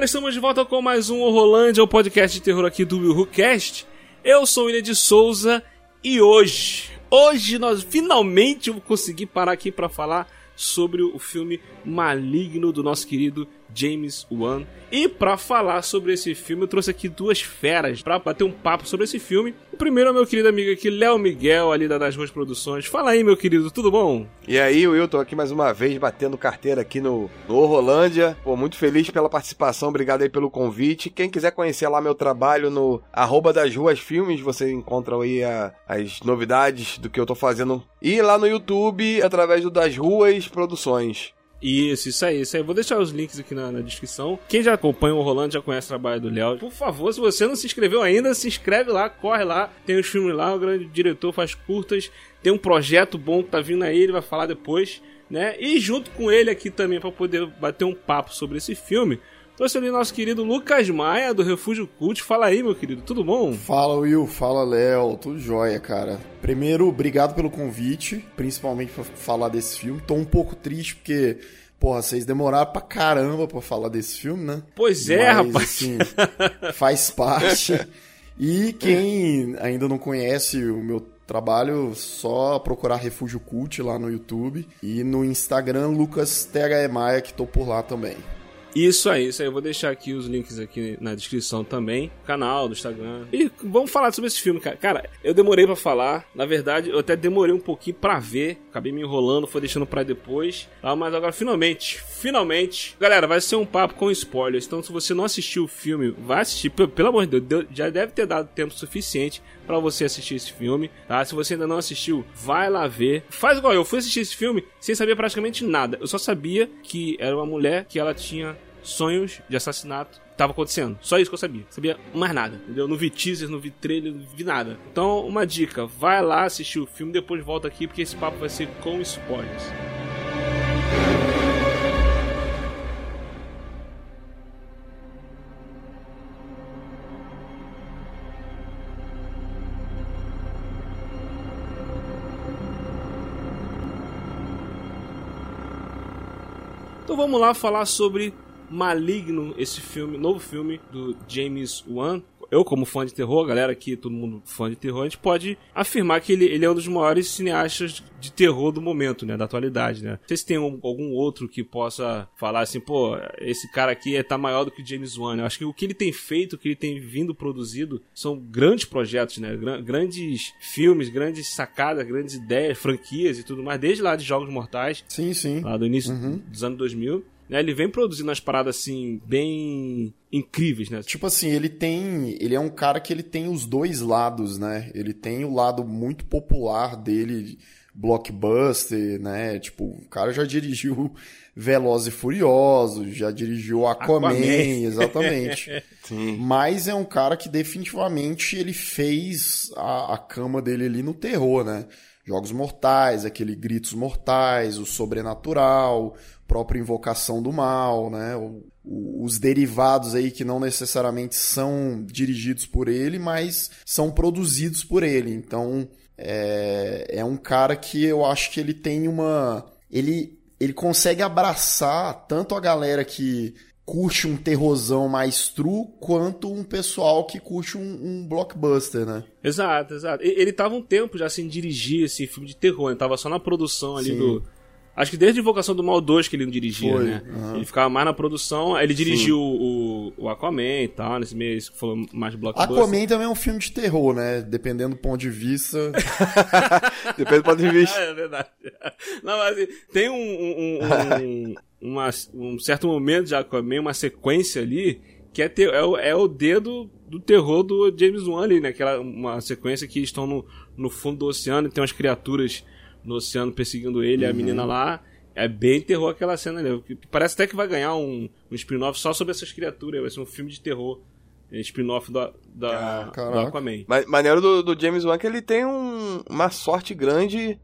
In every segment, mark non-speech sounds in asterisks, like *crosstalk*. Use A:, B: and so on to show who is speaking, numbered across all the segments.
A: Galera, estamos de volta com mais um Horrorlândia, o podcast de terror aqui do Will Cast. Eu sou o William de Souza e hoje, hoje nós finalmente vamos conseguir parar aqui para falar sobre o filme Maligno do nosso querido James Wan. E para falar sobre esse filme, eu trouxe aqui duas feras para bater um papo sobre esse filme. O primeiro é meu querido amigo aqui, Léo Miguel, ali da Das Ruas Produções. Fala aí, meu querido, tudo bom?
B: E aí, Will, tô aqui mais uma vez batendo carteira aqui no, no Horrolândia. Pô, muito feliz pela participação, obrigado aí pelo convite. Quem quiser conhecer lá meu trabalho no arroba das ruas filmes, você encontra aí a, as novidades do que eu tô fazendo. E lá no YouTube, através do Das Ruas Produções.
A: Isso, isso aí, isso aí. Vou deixar os links aqui na, na descrição. Quem já acompanha o Rolando já conhece o trabalho do Léo. Por favor, se você não se inscreveu ainda, se inscreve lá, corre lá. Tem os filmes lá, o grande diretor faz curtas. Tem um projeto bom que tá vindo aí, ele vai falar depois, né? E junto com ele aqui também, para poder bater um papo sobre esse filme, ali nosso querido Lucas Maia, do Refúgio Cult. Fala aí, meu querido, tudo bom?
C: Fala, Will. Fala, Léo. Tudo jóia, cara. Primeiro, obrigado pelo convite, principalmente pra falar desse filme. Tô um pouco triste porque, porra, vocês demoraram pra caramba pra falar desse filme, né?
A: Pois é,
C: Mas,
A: rapaz.
C: Assim, faz parte. *laughs* E quem ainda não conhece o meu trabalho, só procurar Refúgio Cult lá no YouTube. E no Instagram, Lucas THE Maia, que tô por lá também.
A: Isso aí, isso aí. Eu vou deixar aqui os links aqui na descrição também. Canal, do Instagram. E vamos falar sobre esse filme, cara. Cara, eu demorei pra falar. Na verdade, eu até demorei um pouquinho pra ver. Acabei me enrolando, foi deixando pra depois. Tá? Mas agora, finalmente, finalmente. Galera, vai ser um papo com spoilers. Então, se você não assistiu o filme, vai assistir. Pelo, pelo amor de Deus, já deve ter dado tempo suficiente para você assistir esse filme, tá? Se você ainda não assistiu, vai lá ver. Faz igual eu, fui assistir esse filme sem saber praticamente nada. Eu só sabia que era uma mulher que ela tinha sonhos de assassinato tava acontecendo. Só isso que eu sabia. Sabia mais nada, entendeu? Não vi teaser, não vi trailer, não vi nada. Então, uma dica, vai lá assistir o filme, depois volta aqui porque esse papo vai ser com spoilers. Então vamos lá falar sobre Maligno, esse filme, novo filme do James Wan. Eu, como fã de terror, galera aqui, todo mundo fã de terror, a gente pode afirmar que ele, ele é um dos maiores cineastas de terror do momento, né? Da atualidade, né? Não sei se tem um- algum outro que possa falar assim, pô, esse cara aqui é, tá maior do que o James Wan. né? Eu acho que o que ele tem feito, o que ele tem vindo produzido, são grandes projetos, né? Gran- grandes filmes, grandes sacadas, grandes ideias, franquias e tudo mais, desde lá de Jogos Mortais,
C: Sim, sim.
A: lá do início dos anos 2000. Né, ele vem produzindo umas paradas assim, bem incríveis, né?
C: Tipo assim, ele tem. Ele é um cara que ele tem os dois lados, né? Ele tem o lado muito popular dele, blockbuster, né? Tipo, o cara já dirigiu *laughs* Veloz e Furioso, já dirigiu Aquaman,
A: Aquaman. *laughs*
C: exatamente. *laughs*
B: Sim.
C: Mas é um cara que definitivamente ele fez a, a cama dele ali no terror, né? Jogos Mortais, aquele Gritos Mortais, o Sobrenatural, própria Invocação do Mal, né? O- o- os derivados aí que não necessariamente são dirigidos por ele, mas são produzidos por ele. Então é, é um cara que eu acho que ele tem uma. Ele, ele consegue abraçar tanto a galera que curte um terrorzão mais true, quanto um pessoal que curte um, um blockbuster, né?
A: Exato, exato. Ele tava um tempo já sem dirigir esse filme de terror, ele tava só na produção ali
C: Sim.
A: do. Acho que desde Invocação do Mal 2 que ele não dirigia,
C: Foi,
A: né?
C: aham.
A: Ele ficava mais na produção, ele dirigiu o, o Aquaman e tal, nesse meio que falou mais blockbuster.
C: Aquaman também é um filme de terror, né? Dependendo do ponto de vista. *laughs*
B: Depende do ponto de vista.
A: É verdade. Não, mas tem um, um, um, uma- um certo momento de Aquaman, uma sequência ali, que é, ter, é, o, é o dedo do terror do James Wan ali, né? Aquela, uma sequência que estão no, no fundo do oceano e tem umas criaturas no oceano perseguindo ele, e a menina lá. É bem terror aquela cena ali. Parece até que vai ganhar um, um spin-off só sobre essas criaturas. Vai ser um filme de terror. É, spin-off da, da,
C: Ah,
A: do
C: caraca.
A: Aquaman.
B: Mas maneiro do, do James Wan é que ele tem um- uma sorte grande.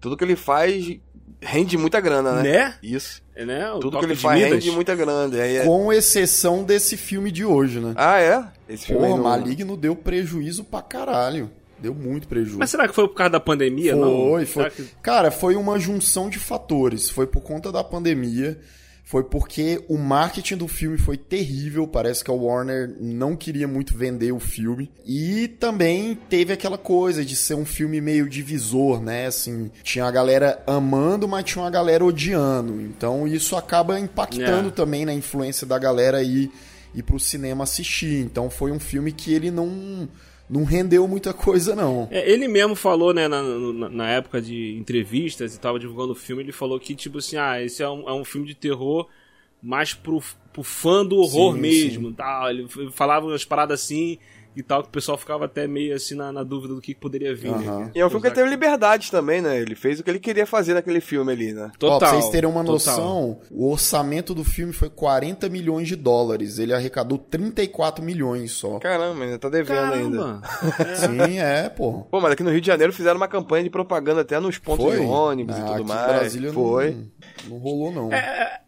B: Tudo que ele faz rende muita grana, né?
A: Né?
B: Isso.
A: É, né? O
B: Tudo que ele faz
A: Midas.
B: rende muita grana. Aí é-
C: Com exceção desse filme de hoje, né?
B: Ah, é? Esse filme
C: Porra,
B: não-
C: Maligno deu prejuízo pra caralho. Deu muito prejuízo.
A: Mas será que foi por causa da pandemia? não?
C: Foi,
A: Será
C: foi.
A: que-
C: Cara, foi uma junção de fatores. Foi por conta da pandemia. Foi porque o marketing do filme foi terrível. Parece que a Warner não queria muito vender o filme. E também teve aquela coisa de ser um filme meio divisor, né? Assim, tinha a galera amando, mas tinha uma galera odiando. Então isso acaba impactando
A: É.
C: também na influência da galera aí ir pro cinema assistir. Então foi um filme que ele não, não rendeu muita coisa, não.
A: É, ele mesmo falou, né, na, na, na época de entrevistas e tava divulgando o filme, ele falou que, tipo assim, ah, esse é um, é um filme de terror mais pro, pro fã do horror
C: Sim,
A: mesmo. Tal. Ele falava umas paradas assim e tal, que o pessoal ficava até meio assim na, na dúvida do que poderia vir.
C: Aham.
A: né?
B: E é um filme que teve liberdade também, né? Ele fez o que ele queria fazer naquele filme ali, né?
A: Total.
C: Ó, pra vocês terem uma
A: total.
C: noção, o orçamento do filme foi 40 milhões de dólares. Ele arrecadou 34 milhões só.
B: Caramba, ainda tá devendo ainda.
A: Caramba! *laughs*
C: Sim, é, pô.
B: Pô, mas aqui no Rio de Janeiro fizeram uma campanha de propaganda até nos pontos
C: Foi?
B: de ônibus
C: Ah,
B: e tudo
C: aqui em
B: mais.
C: Brasília
B: Foi.
C: Não, não rolou, não.
A: É,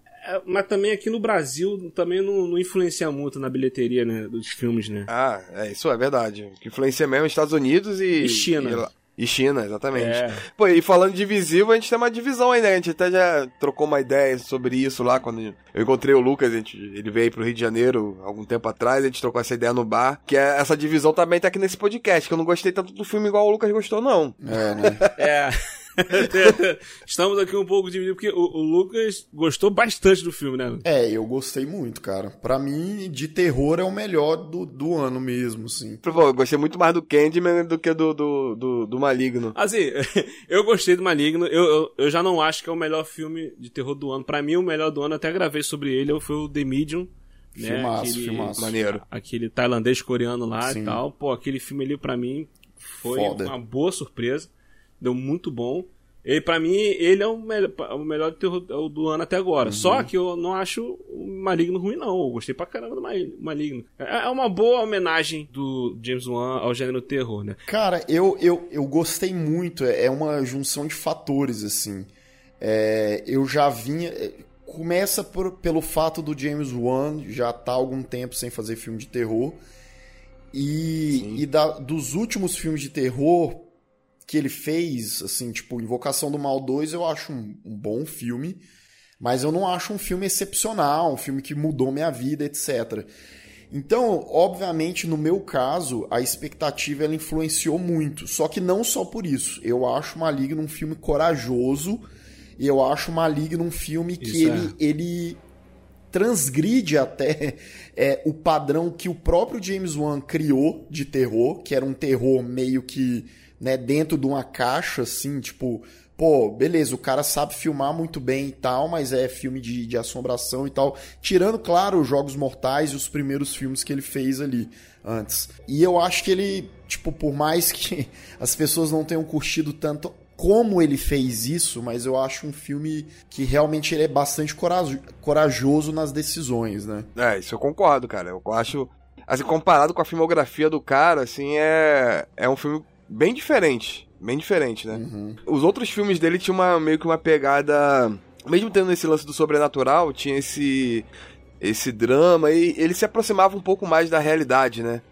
A: mas também aqui no Brasil também não, não influencia muito na bilheteria né, dos filmes, né?
B: Ah, é, isso é verdade. O que influencia mesmo é Estados Unidos e...
A: E China.
B: E, e China, exatamente.
A: É.
B: Pô, e falando de visível, a gente tem uma divisão aí, né? A gente até já trocou uma ideia sobre isso lá, quando eu encontrei o Lucas, a gente, ele veio aí pro Rio de Janeiro algum tempo atrás, a gente trocou essa ideia no bar, que é, essa divisão também tá aqui nesse podcast, que eu não gostei tanto do filme igual o Lucas gostou, não.
C: É, né? *laughs*
A: É. *laughs* Estamos aqui um pouco divididos, porque o, o Lucas gostou bastante do filme, né?
C: É, eu gostei muito, cara. Pra mim, de terror é o melhor do, do ano mesmo, assim.
B: Pô, eu gostei muito mais do Candyman do que do, do, do, do Maligno.
A: Assim, *laughs* eu gostei do Maligno. Eu, eu, eu já não acho que é o melhor filme de terror do ano. Pra mim, o melhor do ano, até gravei sobre ele, foi o The Medium. Né?
C: Filmaço,
A: aquele,
C: filmaço.
B: Maneiro.
A: Aquele tailandês coreano lá
C: Sim.
A: e tal. Pô, aquele filme ali pra mim foi
C: Foda.
A: uma boa surpresa. Deu muito bom. E pra mim, ele é o, melhor o melhor terror do ano até agora.
C: Uhum.
A: Só que eu não acho o Maligno ruim, não. Eu gostei pra caramba do Ma- Maligno. É é uma boa homenagem do James Wan ao gênero terror, né?
C: Cara, eu, eu, eu gostei muito. É é uma junção de fatores, assim. É, eu já vinha. é, Começa por- pelo fato do James Wan já tá há algum tempo sem fazer filme de terror. E, e da- dos últimos filmes de terror que ele fez, assim, tipo, Invocação do Mal 2, eu acho um, um bom filme. Mas eu não acho um filme excepcional, um filme que mudou minha vida, etc. Então, obviamente, no meu caso, a expectativa ela influenciou muito. Só que não só por isso. Eu acho Maligno um filme corajoso. E eu acho Maligno um filme que
A: Isso
C: ele, ele transgride até *laughs* é, o padrão que o próprio James Wan criou de terror, que era um terror meio que né, dentro de uma caixa, assim, tipo, pô, beleza, o cara sabe filmar muito bem e tal, mas é filme de, de assombração e tal. Tirando, claro, os Jogos Mortais e os primeiros filmes que ele fez ali antes. E eu acho que ele, tipo, por mais que *laughs* as pessoas não tenham curtido tanto como ele fez isso, mas eu acho um filme que realmente ele é bastante coraj- corajoso nas decisões, né?
B: É, isso eu concordo, cara. Eu acho. Assim, comparado com a filmografia do cara, assim, é. É um filme bem diferente. Bem diferente, né? Os outros filmes dele tinham uma, meio que uma pegada. Mesmo tendo esse lance do sobrenatural, tinha esse. Esse drama, e ele se aproximava um pouco mais da realidade, né?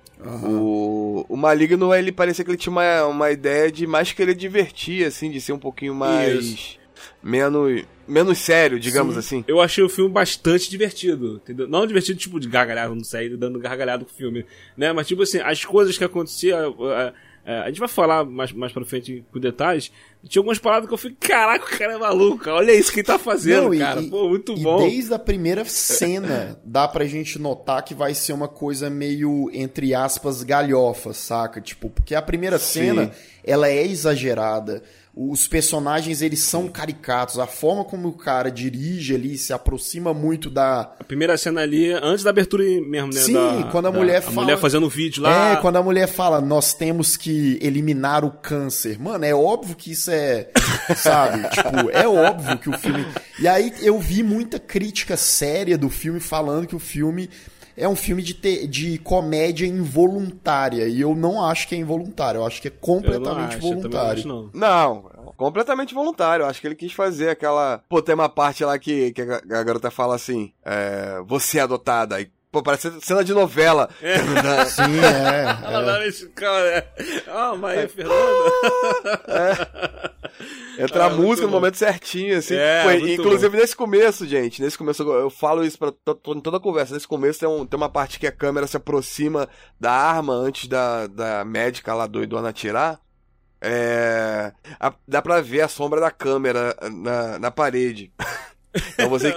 B: O, o Maligno, ele parecia que ele tinha uma, uma ideia de mais querer divertir, assim, de ser um pouquinho mais.
A: Isso.
B: Menos. Menos sério, digamos
C: Sim.
B: assim.
A: Eu achei o filme bastante divertido, entendeu? Não divertido, tipo, de gargalhada, não sair dando gargalhada com o filme, né? Mas, tipo assim, as coisas que aconteciam... é, é, a gente vai falar mais, mais pra frente com detalhes. Tinha algumas paradas que eu fiquei, caraca, o cara é maluco, olha isso que ele tá fazendo,
C: Não, e-
A: cara.
C: e-
A: Pô, muito
C: e
A: bom.
C: desde a primeira cena *laughs* dá pra gente notar que vai ser uma coisa meio, entre aspas, galhofa, saca? Tipo, porque a primeira cena, ela é exagerada. Os personagens eles são caricatos, a forma como o cara dirige ali se aproxima muito da.
A: A primeira cena ali, antes da abertura mesmo, né?
C: Sim,
A: da,
C: quando a
A: da,
C: mulher
A: a
C: fala.
A: mulher fazendo o vídeo lá.
C: É, quando a mulher fala, nós temos que eliminar o câncer. Mano, é óbvio que isso é. *laughs* sabe? tipo, é óbvio que o filme. E aí eu vi muita crítica séria do filme falando que o filme é um filme de, te, de comédia involuntária. E eu não acho que é involuntário, eu acho que é completamente
A: acho,
C: voluntário.
A: Não,
B: não, completamente voluntário. Acho que ele quis fazer aquela. Pô, tem uma parte lá que, que a garota fala assim: é, Você é adotada. E Pô, parece cena de novela.
A: É. *laughs*
C: Sim, é.
A: Ela dá nesse cara. Ah, mas é. Fernanda.
B: É. Entra ah, a música no momento certinho, assim.
A: É,
B: Pô, inclusive bom. nesse começo, gente. Nesse começo, eu falo isso pra em toda a conversa. Nesse começo tem, um, tem uma parte que a câmera se aproxima da arma antes da, da médica lá doidona atirar. É, a, dá pra ver a sombra da câmera na, na parede. *laughs* Então você.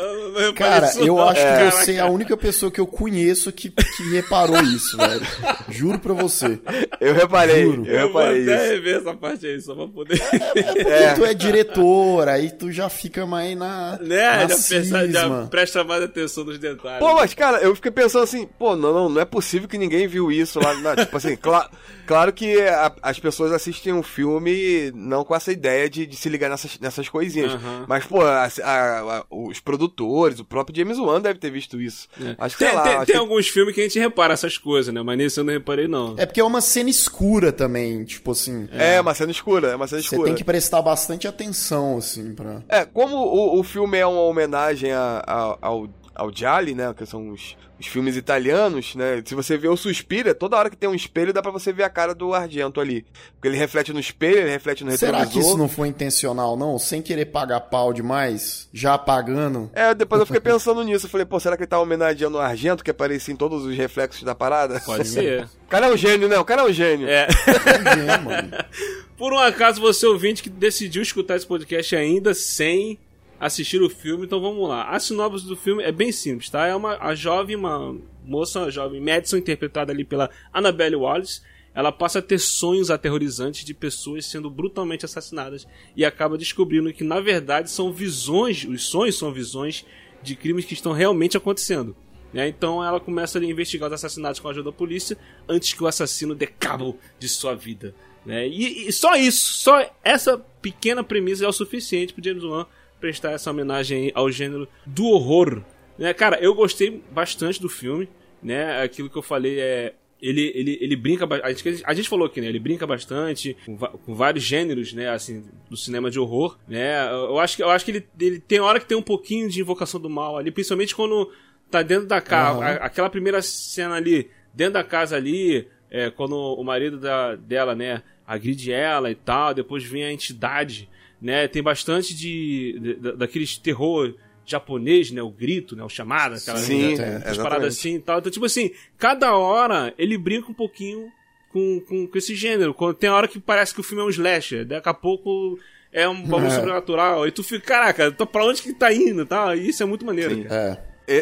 C: Cara, eu acho que você é a única pessoa que eu conheço que, que reparou isso, velho. Juro pra você.
B: Eu reparei. Juro. Eu,
A: eu
B: reparei
A: vou
B: até
A: isso. rever essa parte aí, só pra poder.
C: É, é porque é. tu é diretor, aí tu já fica mais na.
A: Né, na já, pensa, já presta mais atenção nos detalhes.
B: Pô, mas, cara, eu fiquei pensando assim, pô, não, não, não é possível que ninguém viu isso lá. Na, tipo assim, cla claro que a, as pessoas assistem um filme não com essa ideia de, de se ligar nessas, nessas coisinhas. Uhum. Mas, pô, a, a, os produtores, o próprio James Wan deve ter visto isso. É. Acho que,
A: tem,
B: lá,
A: tem,
B: acho
A: tem
B: que...
A: alguns filmes que a gente repara essas coisas, né? Mas nesse eu não reparei, não.
C: É porque é uma cena escura também, tipo assim.
B: É, é uma cena escura, é uma cena escura.
C: Você tem que prestar bastante atenção, assim, pra...
B: É, como o, o filme é uma homenagem a, a, ao, ao Jali, né? Que são os os filmes italianos, né? Se você vê o Suspira, toda hora que tem um espelho dá para você ver a cara do Argento ali. Porque ele reflete no espelho, ele reflete no retrovisor.
C: Será que isso não foi intencional, não? Sem querer pagar pau demais? Já apagando?
B: É, depois eu fiquei pensando nisso. Eu falei, pô, será que ele tá homenageando o Argento, que aparecia em todos os reflexos da parada?
A: Pode *laughs* ser.
B: O cara é um gênio, né? O cara é um gênio.
A: É.
C: é mano. *laughs*
A: Por um acaso, você ouvinte que decidiu escutar esse podcast ainda sem assistir o filme, então vamos lá. A sinopse do filme é bem simples, tá? É uma a jovem, uma moça, a jovem Madison, interpretada ali pela Annabelle Wallace, ela passa a ter sonhos aterrorizantes de pessoas sendo brutalmente assassinadas e acaba descobrindo que na verdade são visões, os sonhos são visões de crimes que estão realmente acontecendo. Né? Então ela começa a investigar os assassinatos com a ajuda da polícia antes que o assassino dê cabo de sua vida. Né? E, e só isso, só essa pequena premissa é o suficiente para James Wan prestar essa homenagem ao gênero do horror. Né? Cara, eu gostei bastante do filme, né? Aquilo que eu falei é ele, ele, ele brinca a gente, a gente falou aqui, né? Ele brinca bastante com, com, vários gêneros, né? Assim, do cinema de horror, né? Eu acho que, eu acho que ele, ele tem hora que tem um pouquinho de invocação do mal ali, principalmente quando tá dentro da casa, uhum. aquela primeira cena ali, dentro da casa ali, é, quando o marido da, dela, né, agride ela e tal, depois vem a entidade né? Tem bastante de, de, de daqueles terror japonês, né? O grito, né? O chamado, aquela
B: Sim,
A: né? é, paradas assim e tal. Então, tipo assim, cada hora ele brinca um pouquinho com, com, com esse gênero. Quando tem hora que parece que o filme é um slasher, daqui a pouco é um bagulho é. sobrenatural. E tu fica, caraca, tô pra onde que tá indo, tá? E isso é muito maneiro. Sim,
B: é.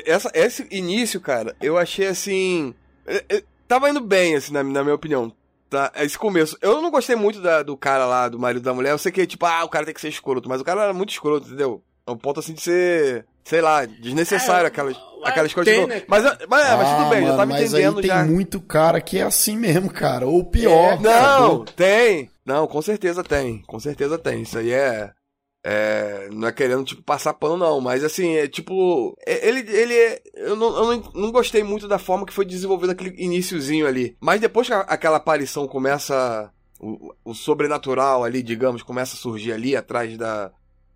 B: Essa, esse início, cara, eu achei assim. Eu, eu, tava indo bem, assim, na, na minha opinião. Tá, esse começo. Eu não gostei muito da, do cara lá, do marido da mulher. Eu sei que, tipo, ah, o cara tem que ser escroto, mas o cara era muito escroto, entendeu? É um ponto assim de ser, sei lá, desnecessário é, aquelas, aquelas coisas. Tem, né? Mas, mas, mas, ah, mas, tudo bem, mano, já tá me mas entendendo.
C: Aí
B: já.
C: tem muito cara que é assim mesmo, cara. Ou pior. É,
B: não, tem. Não, com certeza tem. Com certeza tem. Isso aí é. É, não é querendo, tipo, passar pano, não. Mas, assim, é tipo... É, ele, ele é... Eu, não, eu não, não gostei muito da forma que foi desenvolvido aquele iníciozinho ali. Mas depois que a, aquela aparição começa... O, o, sobrenatural ali, digamos, começa a surgir ali atrás da,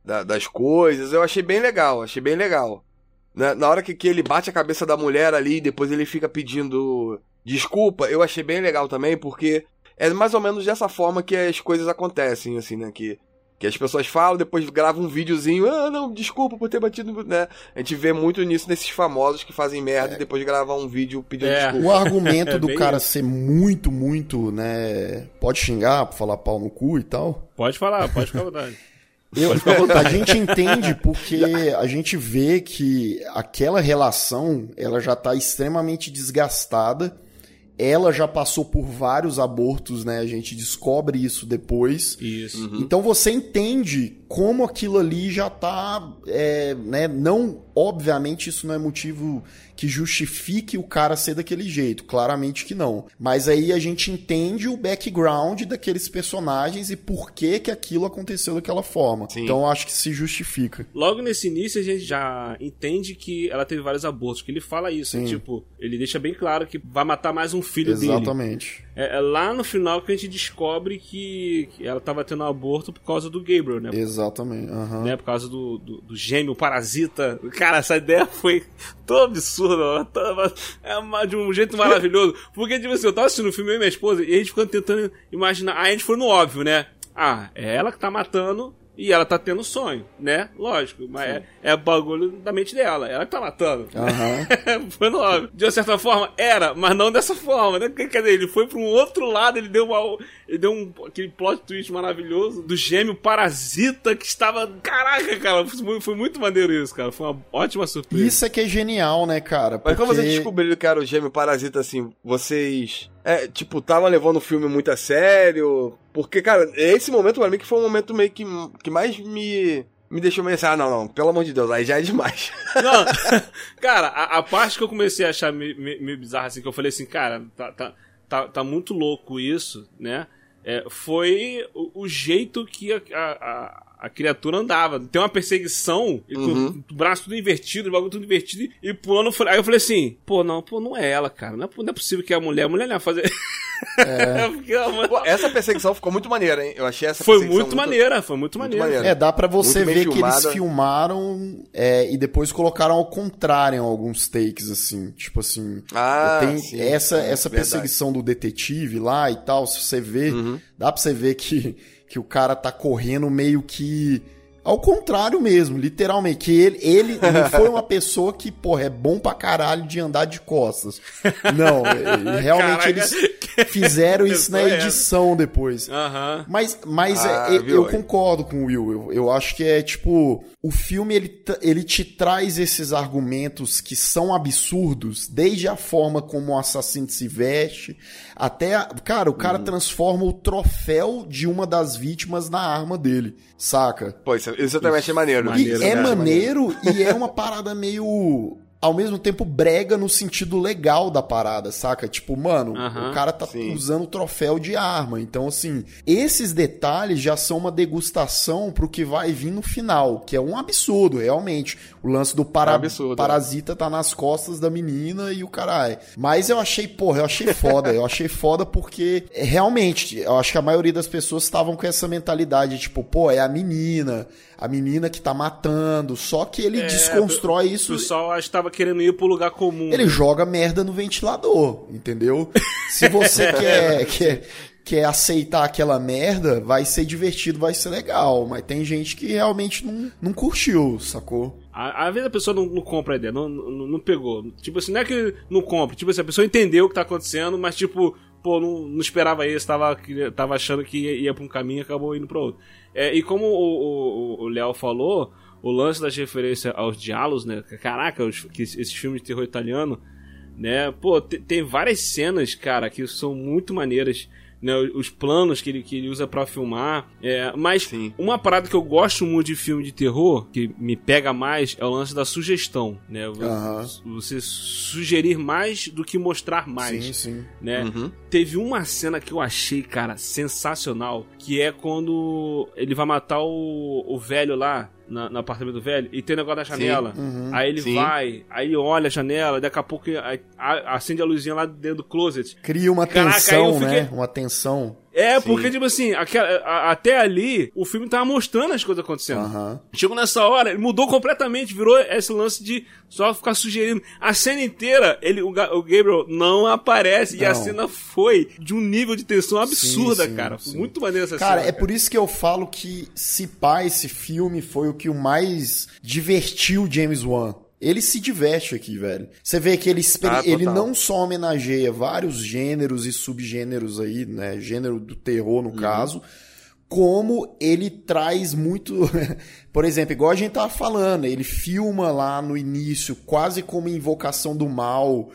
B: da, das coisas. Eu achei bem legal, achei bem legal. Na, na hora que, que ele bate a cabeça da mulher ali, depois ele fica pedindo desculpa, eu achei bem legal também, porque é mais ou menos dessa forma que as coisas acontecem, assim, né? Que que as pessoas falam, depois gravam um videozinho, ah, não, desculpa por ter batido, né? A gente vê muito nisso nesses famosos que fazem merda é. e depois gravam um vídeo pedindo é. desculpa.
C: O argumento *laughs* é do cara isso. ser muito, muito, né? Pode xingar, falar pau no cu e tal.
A: Pode falar, pode ficar à vontade. *laughs*
C: Eu, a gente entende porque a gente vê que aquela relação ela já está extremamente desgastada ela já passou por vários abortos, né? A gente descobre isso depois.
A: Isso.
C: Então você entende como aquilo ali já tá, é, né? Não, obviamente isso não é motivo que justifique o cara ser daquele jeito, claramente que não. Mas aí a gente entende o background daqueles personagens e por que que aquilo aconteceu daquela forma.
B: Sim.
C: Então eu acho que se justifica.
A: Logo nesse início a gente já entende que ela teve vários abortos, que ele fala isso,
C: Sim.
A: tipo, ele deixa bem claro que vai matar mais um filho dele.
C: Exatamente.
A: É, é lá no final que a gente descobre que, que ela tava tendo um aborto por causa do Gabriel, né?
C: Exatamente. aham.
A: né, por causa do, do, do gêmeo parasita. Cara, essa ideia foi tão absurda, ela tava- é uma- de um jeito maravilhoso. Porque, tipo assim, eu tava assistindo o filme eu e minha esposa e a gente ficando tentando imaginar. Aí a gente foi no óbvio, né? Ah, é ela que tá matando e ela tá tendo sonho, né? Lógico, mas é, é bagulho da mente dela, ela que tá matando.
C: Aham. *laughs*
A: foi no óbvio. De uma certa forma, era, mas não dessa forma, né? Quer dizer, ele foi pra um outro lado, ele deu uma. Ele deu um, aquele plot twist maravilhoso do gêmeo parasita que estava. Caraca, cara, foi, foi muito maneiro isso, cara. Foi uma ótima surpresa.
C: Isso é que é genial, né, cara?
B: Mas como
C: Porque-
B: vocês descobriram que era o gêmeo parasita, assim, vocês. É, tipo, estavam levando o filme muito a sério? Porque, cara, esse momento pra mim que foi um momento meio que, que mais me. Me deixou meio assim, ah, não, não, pelo amor de Deus, aí já é demais. *laughs*
A: Não, cara, a, a parte que eu comecei a achar meio- meio bizarra, assim, que eu falei assim, cara, tá, tá, tá, tá muito louco isso, né? É, foi o, o jeito que a, a, a- criatura andava. Tem uma perseguição, e com
B: Uhum.
A: o braço tudo invertido, o bagulho tudo invertido, e pulando. Aí eu falei assim, pô, não, pô, não é ela, cara. Não é, não é possível que a mulher, a mulher não ia fazer. *laughs* Mulher-
B: Pô, essa perseguição ficou muito maneira, hein? Eu achei essa
A: foi
B: perseguição
A: muito, maneira, foi muito,
B: muito
A: maneira.
C: É, dá pra você
B: Muito
C: ver que eles
B: filmada.
C: filmaram é, e depois colocaram ao contrário em alguns takes, assim. Tipo assim.
B: Ah,
C: tem
B: sim,
C: essa,
B: sim,
C: essa
B: verdade.
C: perseguição do detetive lá e tal, se você vê,
B: Uhum.
C: dá pra você ver que, que o cara tá correndo meio que. Ao contrário mesmo, literalmente. Que ele, ele não foi uma pessoa que, porra, é bom pra caralho de andar de costas. Não, é- realmente
A: Caraca,
C: eles fizeram *laughs* isso na
A: é
C: edição depois.
A: Aham.
C: Mas, mas
B: Ah,
C: é, é,
B: viu
C: eu
B: aí?
C: concordo com o Will. Eu, eu acho que é tipo. O filme ele, ele te traz esses argumentos que são absurdos, desde a forma como o assassino se veste, até. a- cara, o
B: Uhum.
C: cara transforma o troféu de uma das vítimas na arma dele, saca?
B: Pô, isso, isso eu também achei maneiro.
C: E
A: Maneiro,
C: é maneiro e é uma parada meio. Ao mesmo tempo, brega no sentido legal da parada, saca? Tipo, mano,
A: Aham,
C: o cara tá
B: sim.
C: usando o troféu de arma. Então, assim, esses detalhes já são uma degustação pro que vai vir no final, que é um absurdo, realmente. O lance do para...
B: É um absurdo,
C: parasita tá nas costas da menina e o caralho. Mas eu achei, porra, eu achei foda. eu achei foda porque, é, realmente, eu acho que a maioria das pessoas estavam com essa mentalidade, tipo, pô, é a menina, a menina que tá matando. Só que ele
A: É,
C: desconstrói
A: O
C: isso.
A: pessoal estava querendo ir pro lugar comum.
C: Ele joga merda no ventilador, entendeu? Se você *laughs* quer, quer, quer aceitar aquela merda, vai ser divertido, vai ser legal. Mas tem gente que realmente não, não curtiu, sacou?
A: Às vezes a pessoa não, não compra a ideia, não, não, não pegou. Tipo assim, não é que não compra, tipo assim, a pessoa entendeu o que tá acontecendo, mas tipo, pô, não, não esperava isso, tava, tava achando que ia, ia pra um caminho e acabou indo pra outro. É, e como o- Léo falou, o lance das referências aos diálogos, né? Caraca, os, que esses filmes de terror italiano, né? Pô, te- tem várias cenas, cara, que são muito maneiras. Né, os planos que ele, que ele usa pra filmar. É, mas
B: Sim.
A: uma parada que eu gosto muito de filme de terror, que me pega mais, é o lance da sugestão. Né?
C: Aham.
A: Você sugerir mais do que mostrar mais.
C: Sim, sim.
A: Né?
B: Uhum.
A: Teve uma cena que eu achei, cara, sensacional, que é quando ele vai matar o, o velho lá, na, no apartamento do velho, e tem o negócio da janela.
C: Uhum.
A: Aí ele
B: Sim.
A: vai, aí olha a janela, daqui a pouco a- a- acende a luzinha lá dentro do closet.
C: Cria uma
A: Caraca,
C: tensão,
A: fiquei-
C: né? Uma tensão.
A: É,
B: Sim.
A: porque, tipo assim, aquela- a- até ali, o filme tava mostrando as coisas acontecendo.
C: Aham.
A: Chegou nessa hora, ele mudou completamente, virou esse lance de só ficar sugerindo. A cena inteira, ele, o, Ga- o Gabriel não aparece e a
C: Não.
A: cena foi de um nível de tensão absurda,
C: sim,
A: cara.
C: sim.
A: Muito maneiro essa
C: Cara,
A: cena.
C: é por isso que eu falo que se pá, esse filme foi o que o mais divertiu o James Wan. Ele se diverte aqui, velho. Você vê que ele,
B: Ah,
C: ele não só homenageia vários gêneros e subgêneros aí, né? Gênero do terror, no
B: Uhum.
C: caso. Como ele traz muito. *laughs* Por exemplo, igual a gente tava falando, ele filma lá no início, quase como invocação do mal.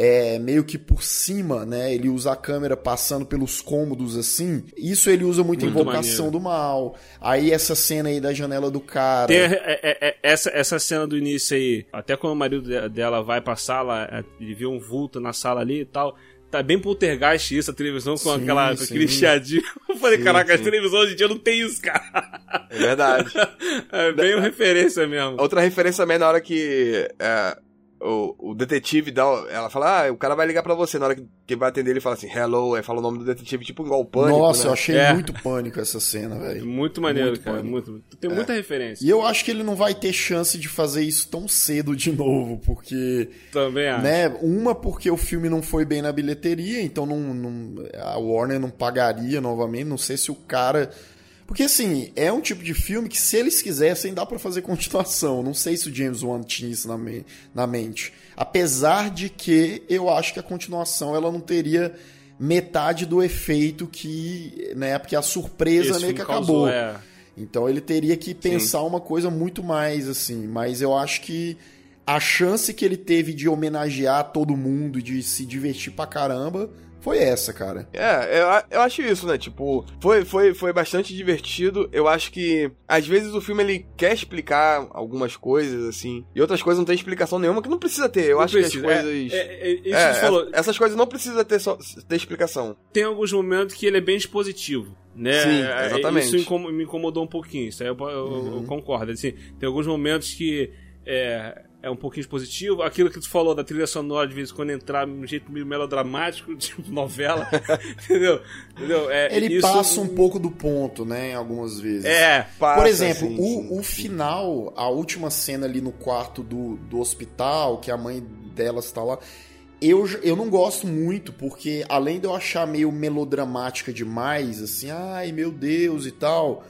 C: É, meio que por cima, né? Ele usa a câmera passando pelos cômodos assim. Isso ele usa muito,
A: Muito
C: invocação
A: maneiro.
C: do mal. Aí essa cena aí da janela do cara.
A: Tem a- é- é- é- essa, essa cena do início aí, até quando o marido de- dela vai pra sala, é, ele vê um vulto na sala ali e tal. Tá bem poltergeist isso, a televisão com,
C: Sim,
A: aquela, com aquele chiadinho. *laughs* Eu falei,
B: Sim,
A: caraca, as
B: sim.
A: televisões hoje em dia não tem isso, cara.
B: É verdade. *laughs*
A: É bem uma referência mesmo.
B: Outra referência também na hora que é, o, o detetive dá. Ela fala, ah, o cara vai ligar pra você. Na hora que, que vai atender, ele fala assim, hello, aí fala o nome do detetive, tipo igual o pânico.
C: Nossa,
B: né?
C: eu achei
A: É.
C: muito pânico essa cena, velho.
A: Muito maneiro,
C: Muito
A: cara.
C: pânico.
A: Muito, tem muita referência.
C: E eu acho que ele não vai ter chance de fazer isso tão cedo de novo, porque
A: Também acho.
C: né? Uma porque o filme não foi bem na bilheteria, então não, não- a Warner não pagaria novamente. Não sei se o cara. Porque assim, é um tipo de filme que se eles quisessem dá pra fazer *laughs* continuação. Não sei se o James Wan tinha isso na, me- na mente. Apesar de que eu acho que a continuação ela não teria metade do efeito que, né, porque a surpresa
A: Esse
C: meio que
A: filme causou,
C: acabou.
A: é.
C: Então ele teria que pensar uma coisa muito mais assim. Mas eu acho que a chance que ele teve de homenagear todo mundo, de se divertir pra caramba, foi essa, cara.
B: É, eu, eu acho isso, né? Tipo, foi, foi, foi bastante divertido. Eu acho que, às vezes, o filme ele quer explicar algumas coisas, assim, e outras coisas não tem explicação nenhuma, que não precisa ter. Eu
A: Não
B: acho
A: precisa.
B: que as coisas.
A: É, é, é, isso
B: É,
A: que você falou.
B: essas coisas não precisa ter, só, ter explicação.
A: tem alguns momentos que ele é bem expositivo. Né?
B: Sim,
A: É,
B: exatamente.
A: Isso incom- me incomodou um pouquinho. Isso aí eu, eu- eu concordo. Assim, tem alguns momentos que é, é um pouquinho expositivo. Aquilo que tu falou da trilha sonora, de vez em quando entrar de um jeito meio melodramático, *laughs* tipo novela. *laughs* entendeu? entendeu? É,
C: Ele
A: isso-
C: passa um pouco do ponto, né, em algumas vezes.
A: É,
B: Passa,
C: Por exemplo,
B: sim,
C: o,
B: sim.
C: o final, a última cena ali no quarto do, do hospital, que a mãe delas está lá, eu, eu não gosto muito, porque além de eu achar meio melodramática demais, assim, ai meu Deus e tal,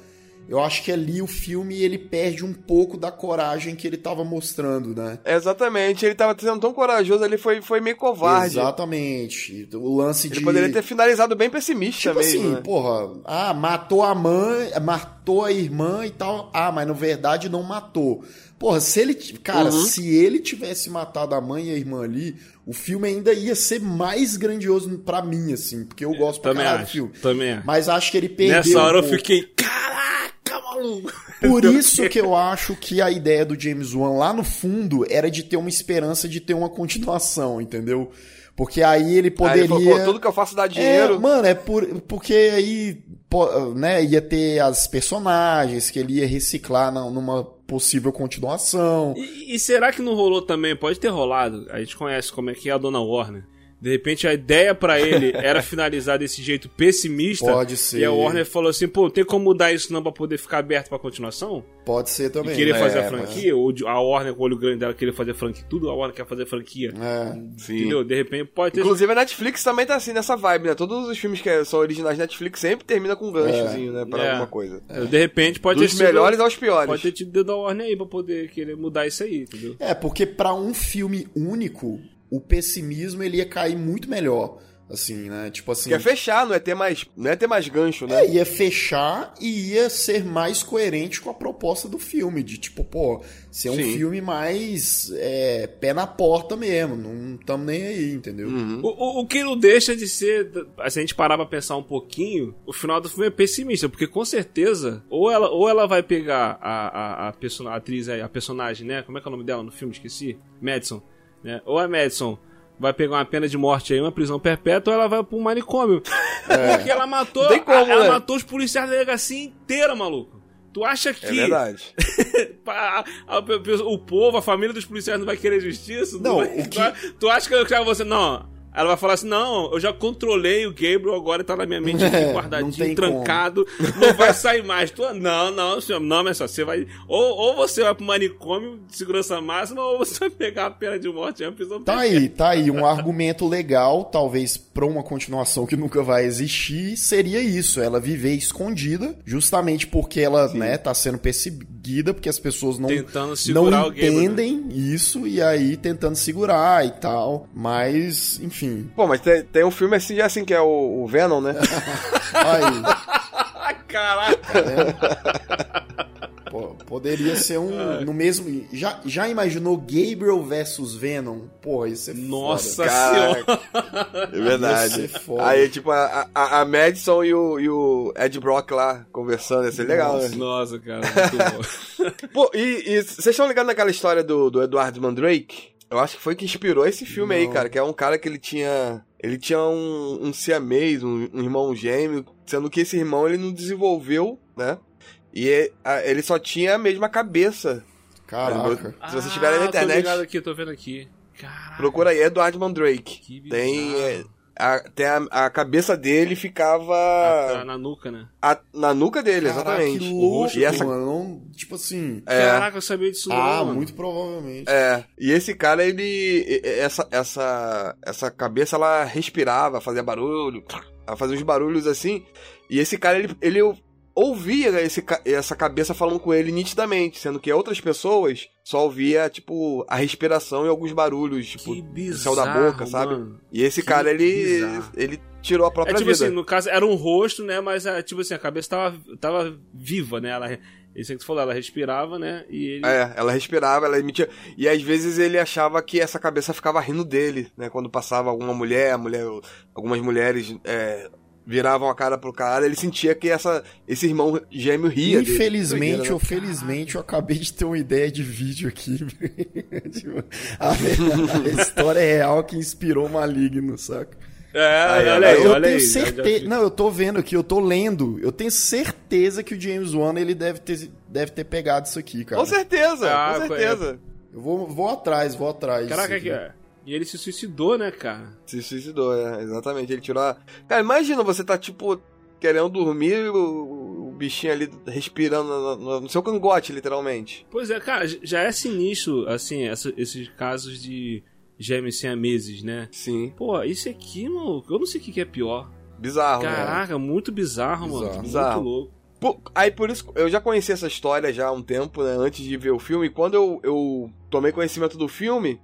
C: eu acho que ali o filme ele perde um pouco da coragem que ele tava mostrando, né?
B: Exatamente, ele tava sendo tão corajoso, ele foi, foi meio covarde.
C: Exatamente. O lance
B: Ele
C: de.
B: poderia ter finalizado bem pessimista
C: Tipo
B: mesmo.
C: assim,
B: né?
C: porra, ah, matou a mãe, matou a irmã e tal. Ah, mas na verdade não matou. Porra, se ele. Cara,
B: Uhum.
C: se ele tivesse matado a mãe e a irmã ali, o filme ainda ia ser mais grandioso pra mim, assim, porque eu gosto pra
A: também
C: caralho do filme.
A: Também acho.
C: Mas acho que ele perdeu.
A: Nessa hora
C: um
A: eu fiquei!
C: Por isso que eu acho que a ideia do James Wan lá no fundo era de ter uma esperança de ter uma continuação, entendeu? Porque aí ele
B: Aí
C: poderia.
B: ele falou, pô, tudo que eu faço dá dinheiro.
C: É, mano, é por, porque aí né, ia ter as personagens que ele ia reciclar na- numa possível continuação.
A: E, e será que não rolou também? Pode ter rolado. A gente conhece como é que é a Dona Warner. De repente a ideia pra ele *laughs* era finalizar desse jeito pessimista.
C: Pode ser.
A: E a Warner falou assim: pô, tem como mudar isso não pra poder ficar aberto pra continuação?
C: Pode ser também.
A: E querer
C: né?
A: fazer
C: É,
A: a franquia? Ou de- a Warner com o olho grande dela querer fazer franquia? Tudo a Warner quer fazer franquia.
C: É.
B: Sim.
A: Entendeu? De repente pode ter.
B: Inclusive a Netflix também tá assim, nessa vibe, né? Todos os filmes que são originais da Netflix sempre termina com um ganchozinho, né? Pra
A: É.
B: alguma coisa.
A: De repente pode
B: Dos
A: ter sido-
B: melhores aos piores.
A: Pode ter tido dedo da Warner aí pra poder querer mudar isso aí, entendeu?
C: É, porque pra um filme único, o pessimismo ele ia cair muito melhor. Assim, né? Tipo assim.
B: Quer fechar, não é ter mais, não é ter mais gancho, né?
C: É, ia fechar e ia ser mais coerente com a proposta do filme. De tipo, pô, ser um
B: Sim.
C: filme mais é, pé na porta mesmo. Não tamo nem aí, entendeu?
B: Uhum.
A: O, o, o que não deixa de ser, se a gente parar pra pensar um pouquinho, o final do filme é pessimista, porque com certeza, ou ela, ou ela vai pegar a, a, a, person- a atriz aí, a personagem, né? Como é que é o nome dela no filme? Esqueci. Madison. Né? Ou a Madison vai pegar uma pena de morte aí, uma prisão perpétua, ou ela vai pro manicômio. *laughs* Porque ela matou,
B: Não como,
A: ela
B: né?
A: matou os policiais da delegacia inteira, maluco. Tu acha que
B: É verdade. *laughs*
A: a- a- o povo, a família dos policiais não vai querer justiça?
C: Não,
A: vai-
C: o que-
A: tu, tu acha que eu quero você. Não. Ela vai falar assim: não, eu já controlei o Gabriel, agora tá na minha mente aqui *laughs*
C: É,
A: guardadinho, trancado, não vai sair mais. Tu, não, não, senhor, não, mas só, você vai. Ou, ou você vai pro manicômio de segurança máxima, ou você vai pegar a pena de morte, é
C: Tá aí, tá aí. Um argumento legal, talvez pra uma continuação que nunca vai existir, seria isso. Ela viver escondida, justamente porque ela, né, tá sendo perseguida, porque as pessoas não, não
A: o Gabriel, né?
C: entendem isso, e aí tentando segurar e tal. Mas, enfim.
B: Pô, mas tem, tem um filme assim, assim, que é o, o Venom, né? *laughs*
C: Aí. *laughs*
A: Caraca!
C: Pô, Poderia ser um. No mesmo. Já, já imaginou Gabriel versus Venom? Porra, isso é
A: Nossa
C: foda.
A: senhora. *laughs*
B: É verdade. Aí, tipo, a, a, a Madison e o, e o Ed Brock lá conversando, ia ser legal, né?
A: Nossa, cara, muito bom.
B: Pô, e e vocês estão ligados naquela história do, do Edward Mandrake? Eu acho que foi que inspirou esse filme aí,
C: Não.
B: cara, que é um cara que ele tinha. Ele tinha um, um siamês, um, um irmão gêmeo, sendo que esse irmão ele não desenvolveu, né? E é- a- ele só tinha a mesma cabeça.
C: Caraca.
B: Se vocês estiverem na
A: Ah, Tô ligado
B: internet,
A: aqui, tô vendo aqui. Caraca.
B: procura aí Edward Mandrake.
A: Que
B: Tem,
A: bizarro.
B: é, a, tem a, a cabeça dele ficava
A: tá na nuca, né?
B: a- na nuca dele,
C: Caraca,
B: exatamente.
C: que louco,
B: e essa,
C: mano. Tipo assim.
B: É.
A: Caraca, eu sabia disso
C: ah,
A: não,
C: muito provavelmente.
B: É, e esse cara, ele. Essa, essa, essa cabeça, ela respirava, fazia barulho, ela fazia uns barulhos assim. E esse cara, ele, ele ouvia esse, essa cabeça falando com ele nitidamente, sendo que outras pessoas só ouvia, tipo, a respiração e alguns barulhos, tipo,
A: Que
B: do
A: bizarro,
B: céu da boca, sabe?
A: mano.
B: E esse
A: Que
B: cara, ele,
A: bizarro.
B: ele tirou a
A: É
B: própria
A: tipo
B: vida.
A: assim, no caso, era um rosto, né? Mas, é, tipo assim, a cabeça tava, tava viva, né? Ela, isso aí que tu falou, ela respirava, né? E ele...
B: É, ela respirava, ela emitia. E às vezes ele achava que essa cabeça ficava rindo dele, né? Quando passava alguma mulher, mulher algumas mulheres é, viravam a cara pro cara, ele sentia que essa, esse irmão gêmeo ria. dele.
C: Infelizmente
B: Doideira,
C: ou
B: né?
C: felizmente, eu acabei de ter uma ideia de vídeo aqui. *laughs* Tipo, a, a história é real que inspirou o Maligno, saca?
A: É,
B: Aí,
A: olha aí,
C: eu
A: olha
C: tenho
A: aí. já- já
C: certeza.
A: fica-
C: Não, eu tô vendo aqui, eu tô lendo. Eu tenho certeza que o James Wan ele deve ter, deve ter pegado isso aqui, cara.
B: Com certeza,
A: Ah,
B: com certeza.
C: Eu vou, vou atrás, vou atrás.
A: Caraca, que
C: aqui.
A: é. E ele se suicidou, né, cara?
B: Se suicidou, é, exatamente. Ele tirou a. Cara, imagina você tá tipo. Querendo dormir e o, o bichinho ali respirando no, no- no seu cangote, literalmente.
A: Pois é, cara, já é sinistro, assim, essa- esses casos de gêmeos siameses, né?
B: Sim.
A: Pô, isso aqui, mano, eu não sei o que que é pior.
B: Bizarro, né?
A: Caraca, muito bizarro, mano.
C: Bizarro.
A: Muito
B: Bizarro.
A: louco.
B: Pô, aí por isso, eu já conheci essa história já há um tempo, né, antes de ver o filme, e quando eu, eu tomei conhecimento do filme,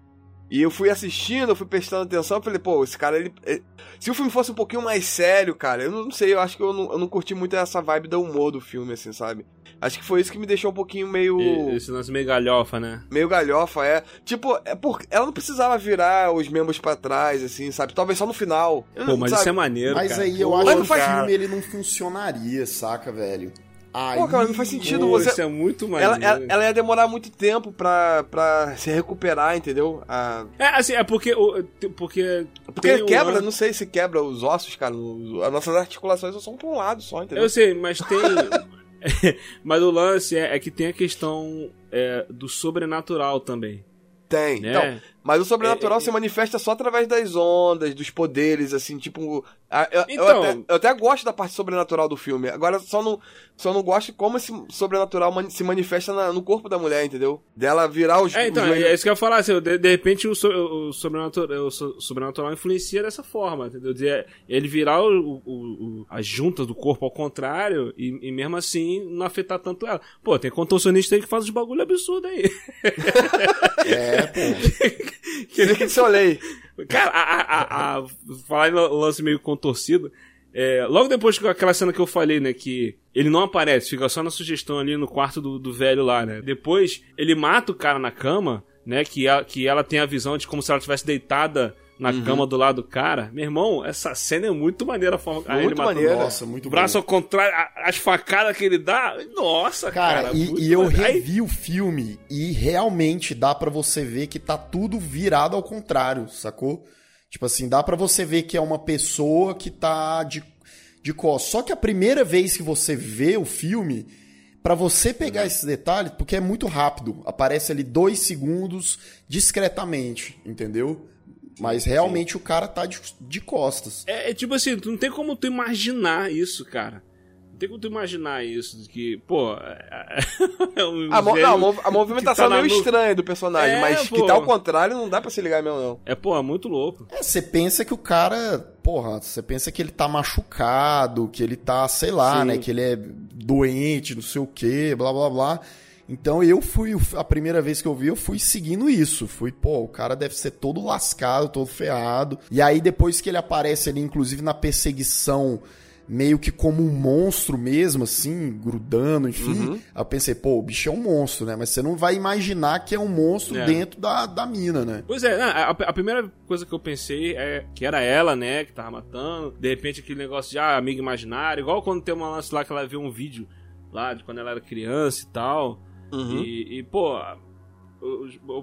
B: e eu fui assistindo, eu fui prestando atenção, eu falei, pô, esse cara, ele, ele- Se o filme fosse um pouquinho mais sério, cara, eu não sei, eu acho que eu não, eu não curti muito essa vibe do humor do filme, assim, sabe? Acho que foi isso que me deixou um pouquinho meio...
A: Esse lance meio galhofa, né?
B: Meio galhofa, é. Tipo, é porque ela não precisava virar os membros pra trás, assim, sabe? Talvez só no final.
A: Pô,
B: não-
A: mas
B: sabe?
A: isso é maneiro,
C: Mas
A: cara.
C: aí eu
A: Pô,
C: acho que o
B: faz-
C: filme ele não funcionaria, saca, velho? Aí...
B: Pô, cara, não faz sentido
A: Pô,
B: você-
A: Isso é muito
B: Ela,
A: maneiro.
B: ela, ela ia demorar muito tempo pra, pra se recuperar, entendeu? A-
A: É, assim, é porque... Porque,
B: Porque quebra,
A: lance-
B: não sei se quebra os ossos, cara. As nossas articulações são pra um lado só, entendeu?
A: Eu sei, mas tem... *laughs* *laughs* mas o lance é, é que tem a questão é, do sobrenatural também,
B: Tem.
A: né?
B: Então, mas o sobrenatural
A: É, é,
B: se manifesta só através das ondas, dos poderes, assim, tipo. a- eu, eu
A: Então-
B: até, eu até gosto da parte sobrenatural do filme. Agora, só não, só não gosto de como esse sobrenatural mani- se manifesta na- no corpo da mulher, entendeu? Dela virar os.
A: É, então,
B: os
A: é isso que eu ia falar, assim, de, de repente o, so- o sobrenatural, o so- sobrenatural influencia dessa forma, entendeu? De ele virar o- o- o- as juntas do corpo ao contrário e, e mesmo assim não afetar tanto ela. Pô, tem contorcionista aí que faz uns bagulho absurdo aí. *laughs*
C: É, pô. *laughs*
B: Soleil. *laughs*
A: Cara, a, a, a, falar em lance meio contorcido, é, logo depois que aquela cena que eu falei, né, que ele não aparece, fica só na sugestão ali no quarto do, do velho lá, né? Depois, ele mata o cara na cama, né, que, a, que ela tem a visão de como se ela estivesse deitada na
B: Uhum.
A: cama do lado do cara. Meu irmão, essa cena é muito maneira a forma aí
B: Muito
A: ele
B: maneira.
C: Nossa, muito
A: braço
C: bom.
A: ao contrário, a- as facadas que ele dá, nossa, cara.
C: Cara, e, e eu.
A: Aí-
C: revi o filme e realmente dá pra você ver que tá tudo virado ao contrário, sacou? Tipo assim, dá pra você ver que é uma pessoa que tá de, de costas. Só que a primeira vez que você vê o filme, pra você pegar esses detalhes, porque é muito rápido, aparece ali dois segundos discretamente, entendeu? Mas realmente o cara tá de, de costas.
A: É, é tipo assim, tu não tem como tu imaginar isso, cara. Não tem como tu imaginar isso, de que, pô. É, *laughs* é um
B: A, mo- não, a a movimentação
A: tá
B: é meio
A: nu-
B: estranha do personagem,
A: É,
B: mas
A: pô.
B: que tá ao contrário não dá pra se ligar mesmo, não.
A: É, pô, é muito louco.
C: É, você pensa que o cara, porra, você pensa que ele tá machucado, que ele tá, sei lá,
B: Sim.
C: né, que ele é doente, não sei o quê, blá blá blá. Então eu fui, a primeira vez que eu vi, eu fui seguindo isso. Fui, pô, o cara deve ser todo lascado, todo ferrado. E aí depois que ele aparece ali, inclusive na perseguição meio que como um monstro mesmo, assim, grudando, enfim. Uhum. Eu pensei, pô, o bicho é um monstro, né? Mas você não vai imaginar que é um monstro é. dentro da, da mina, né?
A: Pois é, a, a, primeira coisa que eu pensei é que era ela, né, que tava matando. De repente aquele negócio de ah, amigo imaginário, igual quando tem uma lance lá que ela vê um vídeo lá de quando ela era criança e tal. Uhum. E, e, pô,